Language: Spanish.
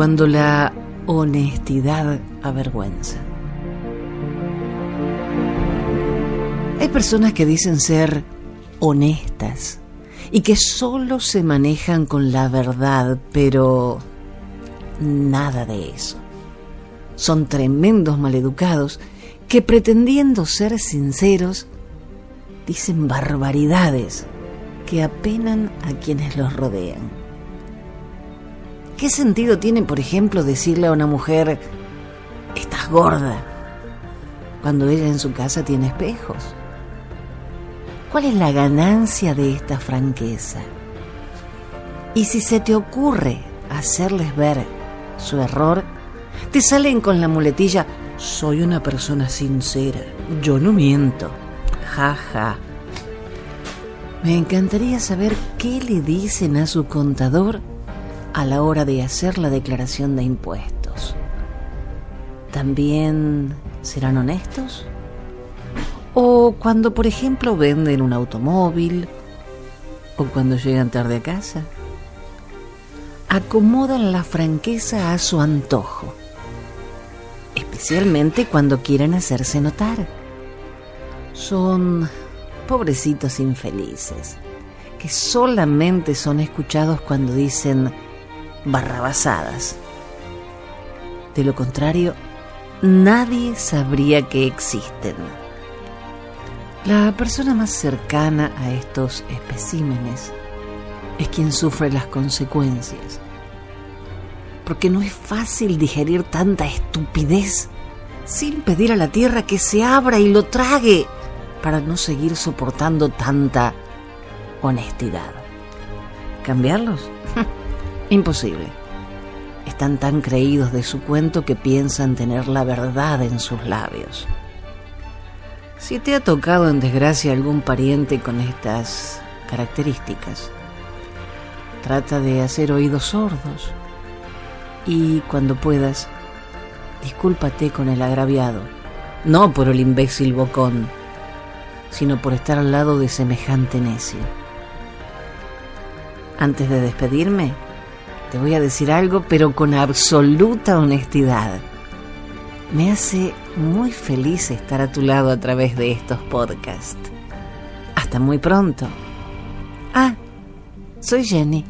cuando la honestidad avergüenza. Hay personas que dicen ser honestas y que solo se manejan con la verdad, pero nada de eso. Son tremendos maleducados que pretendiendo ser sinceros, dicen barbaridades que apenan a quienes los rodean. ¿Qué sentido tiene, por ejemplo, decirle a una mujer, estás gorda, cuando ella en su casa tiene espejos? ¿Cuál es la ganancia de esta franqueza? Y si se te ocurre hacerles ver su error, te salen con la muletilla, soy una persona sincera, yo no miento. Ja, ja. Me encantaría saber qué le dicen a su contador a la hora de hacer la declaración de impuestos. ¿También serán honestos? ¿O cuando, por ejemplo, venden un automóvil? ¿O cuando llegan tarde a casa? Acomodan la franqueza a su antojo, especialmente cuando quieren hacerse notar. Son pobrecitos infelices, que solamente son escuchados cuando dicen barrabasadas. De lo contrario, nadie sabría que existen. La persona más cercana a estos especímenes es quien sufre las consecuencias, porque no es fácil digerir tanta estupidez sin pedir a la tierra que se abra y lo trague para no seguir soportando tanta honestidad. ¿Cambiarlos? Imposible. Están tan creídos de su cuento que piensan tener la verdad en sus labios. Si te ha tocado en desgracia algún pariente con estas características, trata de hacer oídos sordos y cuando puedas, discúlpate con el agraviado, no por el imbécil bocón, sino por estar al lado de semejante necio. Antes de despedirme, te voy a decir algo, pero con absoluta honestidad. Me hace muy feliz estar a tu lado a través de estos podcasts. Hasta muy pronto. Ah, soy Jenny.